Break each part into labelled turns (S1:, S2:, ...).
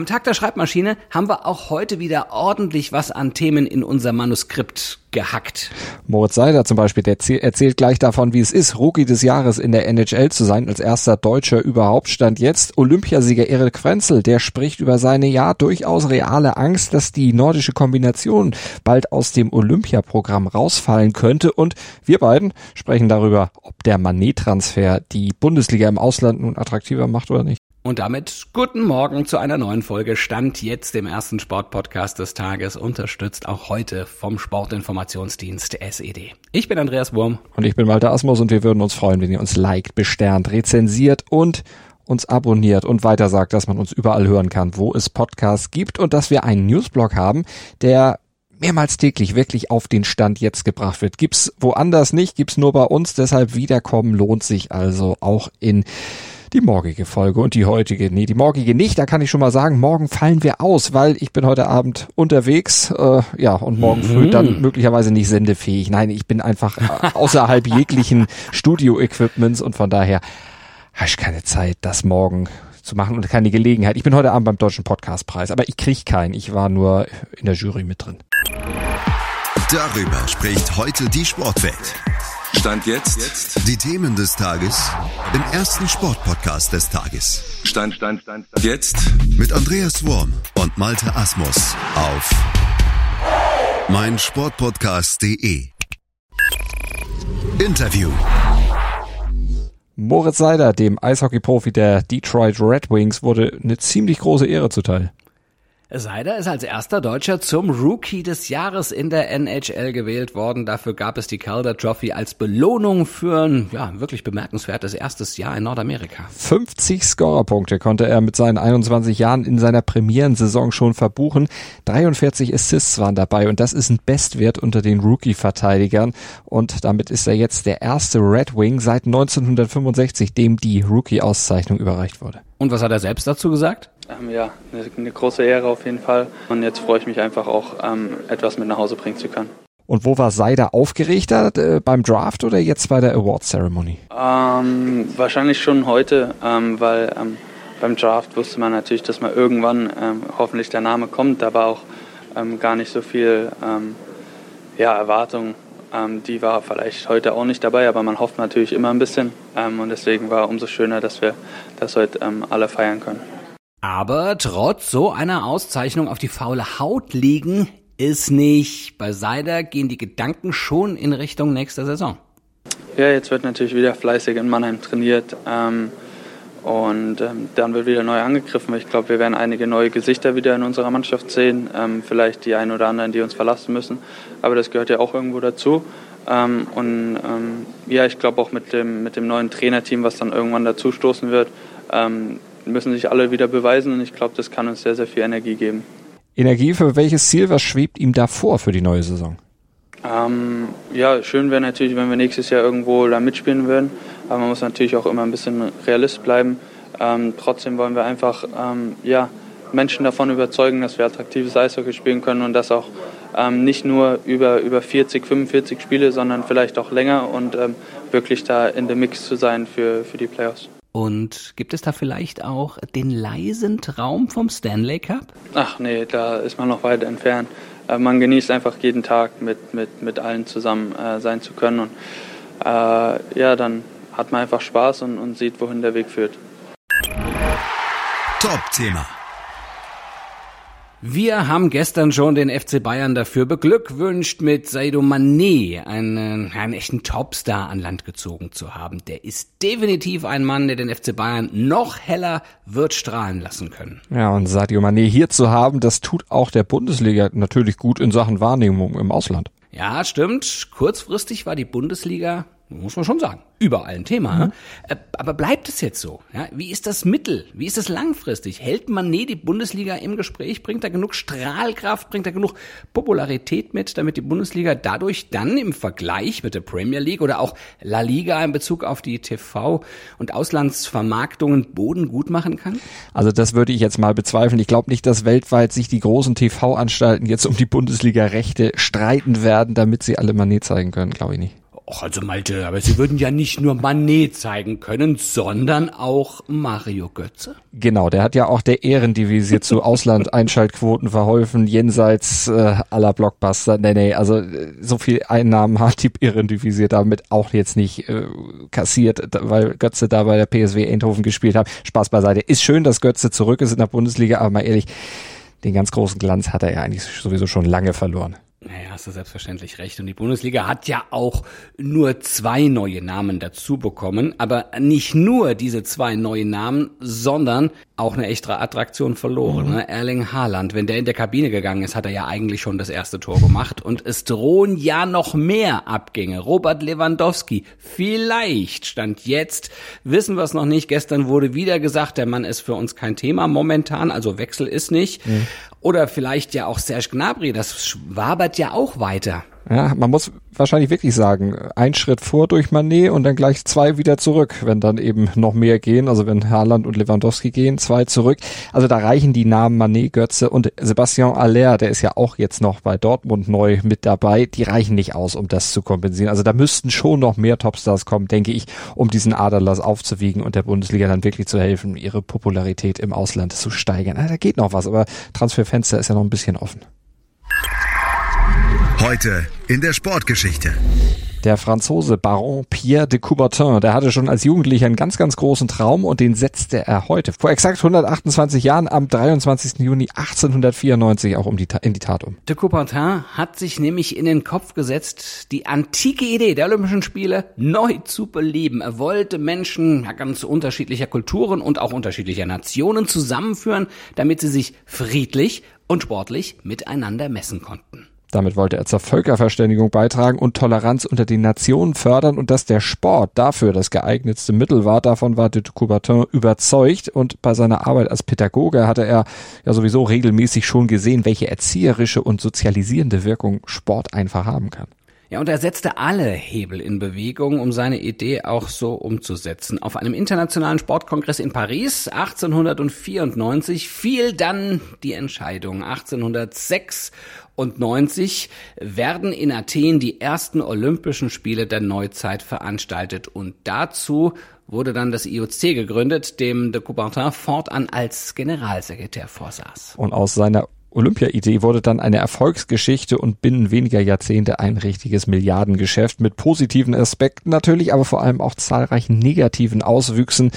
S1: Am Tag der Schreibmaschine haben wir auch heute wieder ordentlich was an Themen in unser Manuskript gehackt.
S2: Moritz Seider zum Beispiel, der erzählt gleich davon, wie es ist, Rookie des Jahres in der NHL zu sein, als erster Deutscher überhaupt. Stand jetzt Olympiasieger Erik Frenzel, der spricht über seine ja durchaus reale Angst, dass die nordische Kombination bald aus dem Olympiaprogramm rausfallen könnte. Und wir beiden sprechen darüber, ob der Manet-Transfer die Bundesliga im Ausland nun attraktiver macht oder nicht.
S1: Und damit guten Morgen zu einer neuen Folge Stand jetzt dem ersten Sportpodcast des Tages, unterstützt auch heute vom Sportinformationsdienst SED. Ich bin Andreas Wurm.
S2: Und ich bin Walter Asmus und wir würden uns freuen, wenn ihr uns liked, besternt, rezensiert und uns abonniert und weiter sagt, dass man uns überall hören kann, wo es Podcasts gibt und dass wir einen Newsblog haben, der mehrmals täglich wirklich auf den Stand jetzt gebracht wird. Gibt's woanders nicht, gibt's nur bei uns, deshalb wiederkommen lohnt sich also auch in die morgige Folge und die heutige. Nee, die morgige nicht, da kann ich schon mal sagen, morgen fallen wir aus, weil ich bin heute Abend unterwegs, äh, ja, und morgen früh
S1: Mhm.
S2: dann möglicherweise nicht sendefähig. Nein, ich bin einfach äh, außerhalb jeglichen Studio-Equipments und von daher habe ich keine Zeit, das morgen zu machen und keine Gelegenheit. Ich bin heute Abend beim Deutschen Podcastpreis, aber ich krieg keinen. Ich war nur in der Jury mit drin.
S3: Darüber spricht heute die Sportwelt.
S4: Stand jetzt.
S3: Die Themen des Tages im ersten Sportpodcast des Tages.
S4: Stand, Stand, Stand, Stand. Jetzt.
S3: Mit Andreas Worm und Malte Asmus auf meinsportpodcast.de. Interview.
S2: Moritz Seider, dem Eishockey-Profi der Detroit Red Wings, wurde eine ziemlich große Ehre zuteil.
S1: Seider ist als erster Deutscher zum Rookie des Jahres in der NHL gewählt worden. Dafür gab es die Calder Trophy als Belohnung für ein ja, wirklich bemerkenswertes erstes Jahr in Nordamerika.
S2: 50 Scorerpunkte konnte er mit seinen 21 Jahren in seiner Premierensaison schon verbuchen. 43 Assists waren dabei und das ist ein Bestwert unter den Rookie-Verteidigern. Und damit ist er jetzt der erste Red Wing seit 1965, dem die Rookie-Auszeichnung überreicht wurde.
S1: Und was hat er selbst dazu gesagt?
S5: Ähm, ja, eine, eine, große Ehre auf jeden Fall. Und jetzt freue ich mich einfach auch, ähm, etwas mit nach Hause bringen zu können.
S2: Und wo war Seider aufgeregter? Äh, beim Draft oder jetzt bei der Award Ceremony?
S5: Ähm, wahrscheinlich schon heute, ähm, weil ähm, beim Draft wusste man natürlich, dass mal irgendwann ähm, hoffentlich der Name kommt. Da war auch gar nicht so viel ja, Erwartung. die war vielleicht heute auch nicht dabei, aber man hofft natürlich immer ein bisschen. und deswegen war umso schöner, dass wir das heute alle feiern können.
S1: Aber trotz so einer Auszeichnung auf die faule Haut liegen ist nicht. Bei Seider gehen die Gedanken schon in Richtung nächster Saison.
S5: Ja, jetzt wird natürlich wieder fleißig in Mannheim trainiert. Ähm, und ähm, dann wird wieder neu angegriffen. Ich glaube, wir werden einige neue Gesichter wieder in unserer Mannschaft sehen. Ähm, vielleicht die einen oder anderen, die uns verlassen müssen. Aber das gehört ja auch irgendwo dazu. Ähm, und ähm, ja, ich glaube auch mit dem, mit dem neuen Trainerteam, was dann irgendwann dazu stoßen wird, ähm, müssen sich alle wieder beweisen und ich glaube, das kann uns sehr, sehr viel Energie geben.
S2: Energie für welches Ziel? Was schwebt ihm da vor für die neue Saison?
S5: Ähm, ja, schön wäre natürlich, wenn wir nächstes Jahr irgendwo da mitspielen würden, aber man muss natürlich auch immer ein bisschen realist bleiben. Ähm, trotzdem wollen wir einfach ähm, ja, Menschen davon überzeugen, dass wir attraktives Eishockey spielen können und das auch ähm, nicht nur über, über 40, 45 Spiele, sondern vielleicht auch länger und ähm, wirklich da in der Mix zu sein für, für die Playoffs.
S1: Und gibt es da vielleicht auch den leisen Traum vom Stanley Cup?
S5: Ach nee, da ist man noch weit entfernt. Äh, man genießt einfach jeden Tag mit, mit, mit allen zusammen äh, sein zu können. Und äh, ja, dann hat man einfach Spaß und, und sieht, wohin der Weg führt.
S3: Top-Thema.
S1: Wir haben gestern schon den FC Bayern dafür beglückwünscht, mit Saido Mané einen, einen echten Topstar an Land gezogen zu haben. Der ist definitiv ein Mann, der den FC Bayern noch heller wird strahlen lassen können.
S2: Ja, und Sadio Mané hier zu haben, das tut auch der Bundesliga natürlich gut in Sachen Wahrnehmung im Ausland.
S1: Ja, stimmt. Kurzfristig war die Bundesliga muss man schon sagen, überall ein Thema. Mhm. Äh, aber bleibt es jetzt so? Ja, wie ist das Mittel? Wie ist das langfristig? Hält Manet die Bundesliga im Gespräch? Bringt er genug Strahlkraft? Bringt er genug Popularität mit, damit die Bundesliga dadurch dann im Vergleich mit der Premier League oder auch La Liga in Bezug auf die TV- und Auslandsvermarktungen Boden gut machen kann?
S2: Also das würde ich jetzt mal bezweifeln. Ich glaube nicht, dass weltweit sich die großen TV-Anstalten jetzt um die Bundesliga-Rechte streiten werden, damit sie alle Manet zeigen können. Glaube ich nicht.
S1: Och, also Malte, aber Sie würden ja nicht nur Manet zeigen können, sondern auch Mario Götze.
S2: Genau, der hat ja auch der Ehrendivisie zu Ausland-Einschaltquoten verholfen, jenseits äh, aller Blockbuster. Nee, nee, also äh, so viel Einnahmen hat die Ehrendivisie damit auch jetzt nicht äh, kassiert, weil Götze da bei der PSW Eindhoven gespielt hat. Spaß beiseite. Ist schön, dass Götze zurück ist in der Bundesliga, aber mal ehrlich, den ganz großen Glanz hat er ja eigentlich sowieso schon lange verloren.
S1: Naja, hast du selbstverständlich recht. Und die Bundesliga hat ja auch nur zwei neue Namen dazu bekommen. Aber nicht nur diese zwei neuen Namen, sondern auch eine echte Attraktion verloren. Mhm. Ne? Erling Haaland, wenn der in der Kabine gegangen ist, hat er ja eigentlich schon das erste Tor gemacht. Und es drohen ja noch mehr Abgänge. Robert Lewandowski, vielleicht stand jetzt, wissen wir es noch nicht. Gestern wurde wieder gesagt, der Mann ist für uns kein Thema momentan, also Wechsel ist nicht. Mhm. Oder vielleicht ja auch Serge Gnabry, das schwabert ja auch weiter.
S2: Ja, man muss wahrscheinlich wirklich sagen, ein Schritt vor durch Manet und dann gleich zwei wieder zurück, wenn dann eben noch mehr gehen, also wenn Haaland und Lewandowski gehen, zwei zurück. Also da reichen die Namen Manet, Götze und Sebastian Aller, der ist ja auch jetzt noch bei Dortmund neu mit dabei, die reichen nicht aus, um das zu kompensieren. Also da müssten schon noch mehr Topstars kommen, denke ich, um diesen Aderlass aufzuwiegen und der Bundesliga dann wirklich zu helfen, ihre Popularität im Ausland zu steigern. Also da geht noch was, aber Transferfenster ist ja noch ein bisschen offen.
S3: Heute in der Sportgeschichte.
S2: Der Franzose Baron Pierre de Coubertin, der hatte schon als Jugendlicher einen ganz, ganz großen Traum und den setzte er heute, vor exakt 128 Jahren, am 23. Juni 1894 auch um die, in die Tat um.
S1: De Coubertin hat sich nämlich in den Kopf gesetzt, die antike Idee der Olympischen Spiele neu zu beleben. Er wollte Menschen ganz unterschiedlicher Kulturen und auch unterschiedlicher Nationen zusammenführen, damit sie sich friedlich und sportlich miteinander messen konnten.
S2: Damit wollte er zur Völkerverständigung beitragen und Toleranz unter den Nationen fördern und dass der Sport dafür das geeignetste Mittel war, davon war de Coubertin überzeugt und bei seiner Arbeit als Pädagoge hatte er ja sowieso regelmäßig schon gesehen, welche erzieherische und sozialisierende Wirkung Sport einfach haben kann.
S1: Ja, und er setzte alle Hebel in Bewegung, um seine Idee auch so umzusetzen. Auf einem internationalen Sportkongress in Paris 1894 fiel dann die Entscheidung. 1806 und 90 werden in Athen die ersten Olympischen Spiele der Neuzeit veranstaltet und dazu wurde dann das IOC gegründet, dem de Coubertin fortan als Generalsekretär vorsaß.
S2: Und aus seiner Olympia-Idee wurde dann eine Erfolgsgeschichte und binnen weniger Jahrzehnte ein richtiges Milliardengeschäft mit positiven Aspekten natürlich, aber vor allem auch zahlreichen negativen Auswüchsen,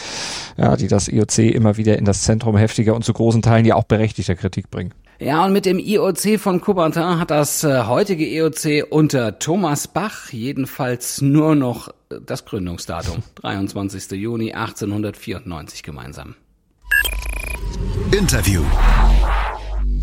S2: ja, die das IOC immer wieder in das Zentrum heftiger und zu großen Teilen ja auch berechtigter Kritik bringen.
S1: Ja, und mit dem IOC von Coubertin hat das äh, heutige IOC unter Thomas Bach jedenfalls nur noch äh, das Gründungsdatum, 23. Juni 1894 gemeinsam.
S3: Interview.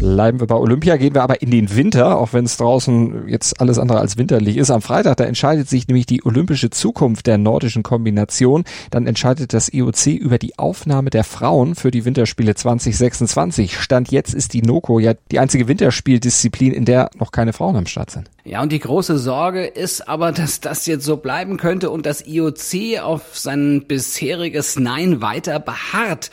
S2: Bleiben wir bei Olympia, gehen wir aber in den Winter, auch wenn es draußen jetzt alles andere als winterlich ist. Am Freitag, da entscheidet sich nämlich die olympische Zukunft der nordischen Kombination. Dann entscheidet das IOC über die Aufnahme der Frauen für die Winterspiele 2026. Stand jetzt ist die NOKO ja die einzige Winterspieldisziplin, in der noch keine Frauen am Start sind.
S1: Ja, und die große Sorge ist aber, dass das jetzt so bleiben könnte und das IOC auf sein bisheriges Nein weiter beharrt.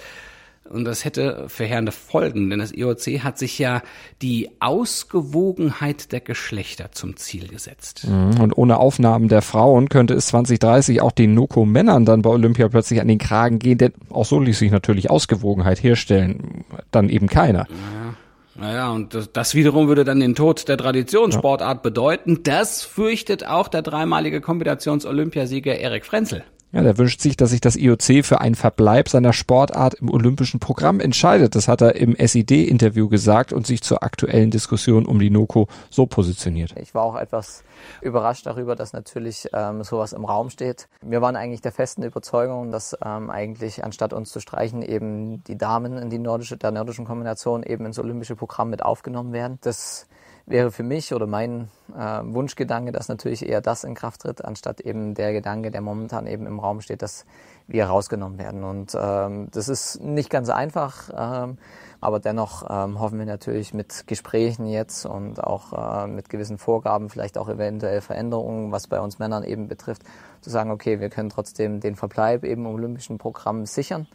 S1: Und das hätte verheerende Folgen, denn das IOC hat sich ja die Ausgewogenheit der Geschlechter zum Ziel gesetzt.
S2: Mhm. Und ohne Aufnahmen der Frauen könnte es 2030 auch den Noko-Männern dann bei Olympia plötzlich an den Kragen gehen, denn auch so ließ sich natürlich Ausgewogenheit herstellen. Dann eben keiner.
S1: Ja. Naja, und das, das wiederum würde dann den Tod der Traditionssportart bedeuten. Das fürchtet auch der dreimalige Kombinations-Olympiasieger Erik Frenzel.
S2: Ja, der wünscht sich, dass sich das IOC für einen Verbleib seiner Sportart im olympischen Programm entscheidet. Das hat er im SID-Interview gesagt und sich zur aktuellen Diskussion um die NOKO so positioniert.
S6: Ich war auch etwas überrascht darüber, dass natürlich ähm, sowas im Raum steht. Wir waren eigentlich der festen Überzeugung, dass ähm, eigentlich anstatt uns zu streichen eben die Damen in die nordische, der nordischen Kombination eben ins olympische Programm mit aufgenommen werden. Das wäre für mich oder mein äh, Wunschgedanke, dass natürlich eher das in Kraft tritt, anstatt eben der Gedanke, der momentan eben im Raum steht, dass wir rausgenommen werden. Und ähm, das ist nicht ganz einfach, ähm, aber dennoch ähm, hoffen wir natürlich mit Gesprächen jetzt und auch äh, mit gewissen Vorgaben, vielleicht auch eventuell Veränderungen, was bei uns Männern eben betrifft, zu sagen, okay, wir können trotzdem den Verbleib eben im olympischen Programm sichern,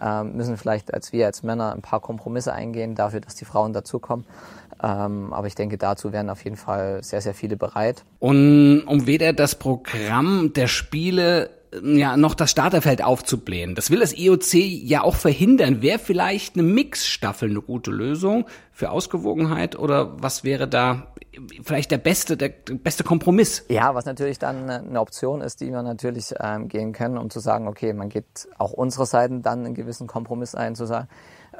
S6: ähm, müssen vielleicht als wir als Männer ein paar Kompromisse eingehen dafür, dass die Frauen dazukommen. Ähm, aber ich denke, dazu wären auf jeden Fall sehr, sehr viele bereit.
S1: Und um weder das Programm der Spiele ja noch das Starterfeld aufzublähen. Das will das IOC ja auch verhindern. Wäre vielleicht eine Mixstaffel eine gute Lösung für Ausgewogenheit oder was wäre da vielleicht der beste, der beste Kompromiss?
S6: Ja, was natürlich dann eine Option ist, die wir natürlich ähm, gehen können, um zu sagen, okay, man geht auch unsere Seiten dann einen gewissen Kompromiss ein, zu sagen,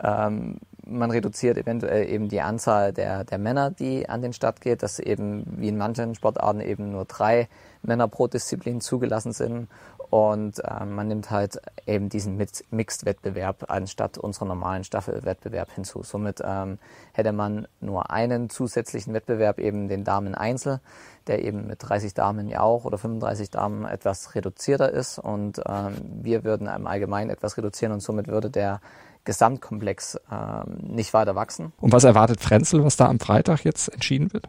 S6: ähm, man reduziert eventuell eben die Anzahl der, der Männer, die an den Start geht, dass eben wie in manchen Sportarten eben nur drei Männer pro Disziplin zugelassen sind und äh, man nimmt halt eben diesen Mixed-Wettbewerb anstatt unserer normalen Staffelwettbewerb hinzu. Somit ähm, hätte man nur einen zusätzlichen Wettbewerb, eben den Damen-Einzel, der eben mit 30 Damen ja auch oder 35 Damen etwas reduzierter ist. Und ähm, wir würden im Allgemeinen etwas reduzieren und somit würde der Gesamtkomplex ähm, nicht weiter wachsen.
S2: Und was erwartet Frenzel, was da am Freitag jetzt entschieden wird?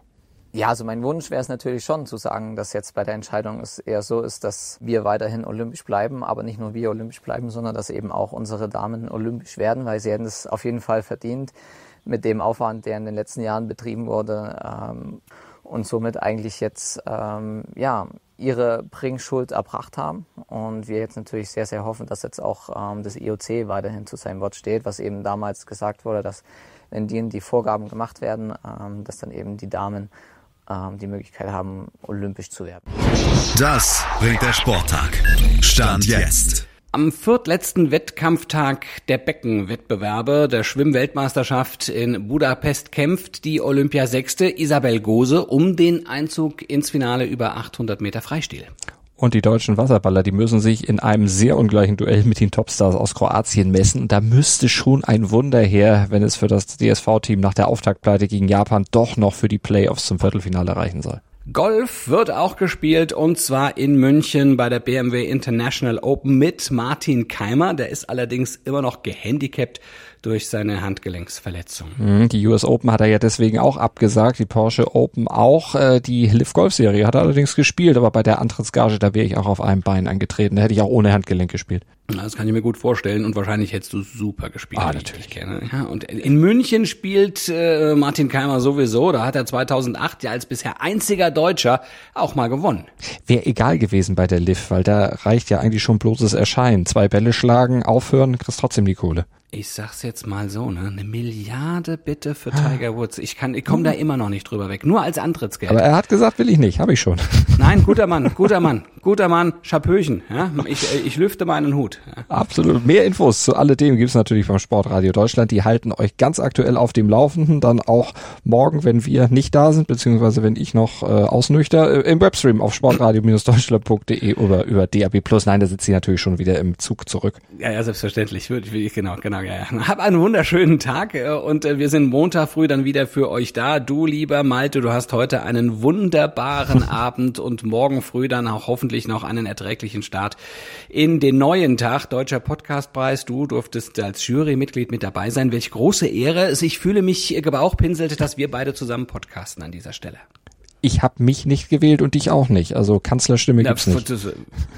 S6: Ja, also mein Wunsch wäre es natürlich schon zu sagen, dass jetzt bei der Entscheidung es eher so ist, dass wir weiterhin olympisch bleiben, aber nicht nur wir olympisch bleiben, sondern dass eben auch unsere Damen olympisch werden, weil sie hätten es auf jeden Fall verdient mit dem Aufwand, der in den letzten Jahren betrieben wurde ähm, und somit eigentlich jetzt ähm, ja ihre Bringschuld erbracht haben. Und wir jetzt natürlich sehr sehr hoffen, dass jetzt auch ähm, das IOC weiterhin zu seinem Wort steht, was eben damals gesagt wurde, dass wenn die, die Vorgaben gemacht werden, ähm, dass dann eben die Damen die Möglichkeit haben, olympisch zu werden.
S3: Das bringt der Sporttag. Stand jetzt.
S1: Am viertletzten Wettkampftag der Beckenwettbewerbe der Schwimmweltmeisterschaft in Budapest kämpft die Olympiasechste Isabel Gose um den Einzug ins Finale über 800 Meter Freistil.
S2: Und die deutschen Wasserballer, die müssen sich in einem sehr ungleichen Duell mit den Topstars aus Kroatien messen. Da müsste schon ein Wunder her, wenn es für das DSV-Team nach der Auftaktpleite gegen Japan doch noch für die Playoffs zum Viertelfinale reichen soll.
S1: Golf wird auch gespielt und zwar in München bei der BMW International Open mit Martin Keimer. Der ist allerdings immer noch gehandicapt durch seine Handgelenksverletzung.
S2: Mhm, die US Open hat er ja deswegen auch abgesagt, die Porsche Open auch. Äh, die Liv Golf Serie hat er allerdings gespielt, aber bei der Antrittsgage, da wäre ich auch auf einem Bein angetreten. Da hätte ich auch ohne Handgelenk gespielt.
S1: Das kann ich mir gut vorstellen und wahrscheinlich hättest du super gespielt.
S2: Ah, natürlich.
S1: Kenne. Ja, und in München spielt äh, Martin Keimer sowieso. Da hat er 2008 ja als bisher einziger Deutscher auch mal gewonnen.
S2: Wäre egal gewesen bei der Liv, weil da reicht ja eigentlich schon bloßes Erscheinen. Zwei Bälle schlagen, aufhören, kriegst trotzdem die Kohle
S1: ich sag's jetzt mal so, ne, eine Milliarde bitte für Tiger Woods. Ich kann, ich komme da immer noch nicht drüber weg. Nur als Antrittsgeld.
S2: Aber er hat gesagt, will ich nicht, habe ich schon.
S1: Nein, guter Mann, guter Mann, guter Mann, Schapöchen. Ja, ich, ich lüfte meinen Hut.
S2: Absolut. Mehr Infos zu alledem gibt's natürlich vom Sportradio Deutschland. Die halten euch ganz aktuell auf dem Laufenden. Dann auch morgen, wenn wir nicht da sind, beziehungsweise wenn ich noch äh, ausnüchter, äh, im Webstream auf sportradio-deutschland.de oder über DAB+. Nein, da sitzt sie natürlich schon wieder im Zug zurück.
S1: Ja, ja, selbstverständlich. Genau, genau ja, ja. Hab einen wunderschönen Tag äh, und äh, wir sind Montag früh dann wieder für euch da. Du, lieber Malte, du hast heute einen wunderbaren Abend und morgen früh dann auch hoffentlich noch einen erträglichen Start in den neuen Tag. Deutscher Podcastpreis. Du durftest als Jurymitglied mit dabei sein. Welch große Ehre. Ich fühle mich gebauchpinselt, dass wir beide zusammen podcasten an dieser Stelle
S2: ich habe mich nicht gewählt und dich auch nicht. Also Kanzlerstimme gibt's nicht. Das,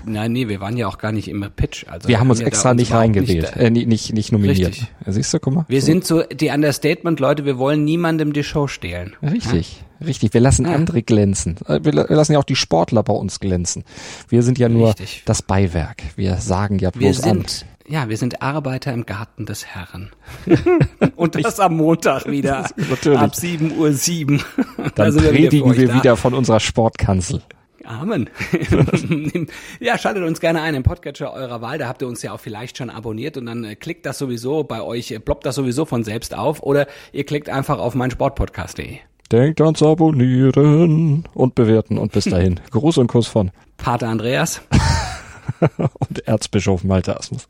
S1: nein, nee, wir waren ja auch gar nicht im Pitch. Also
S2: wir haben uns extra uns nicht reingewählt, nicht, äh, nicht, nicht nominiert. Richtig.
S1: Siehst du, guck mal. Wir so. sind so die Understatement-Leute, wir wollen niemandem die Show stehlen.
S2: Richtig, ja? richtig. Wir lassen ja. andere glänzen. Äh, wir, lassen ja auch die Sportler bei uns glänzen. Wir sind ja nur richtig. das Beiwerk. Wir sagen ja bloß
S1: wir sind, an ja, wir sind Arbeiter im Garten des Herrn. Und das am Montag wieder. Natürlich. Ab 7 Uhr 7.
S2: Dann predigen wir, wir wieder von unserer Sportkanzel.
S1: Amen. ja, schaltet uns gerne ein im Podcatcher eurer Wahl. Da habt ihr uns ja auch vielleicht schon abonniert und dann äh, klickt das sowieso bei euch, äh, ploppt das sowieso von selbst auf oder ihr klickt einfach auf meinsportpodcast.de.
S2: Denkt ans Abonnieren und bewerten und bis dahin. Gruß und Kuss von
S1: Pater Andreas.
S2: und Erzbischof Malte Asmus.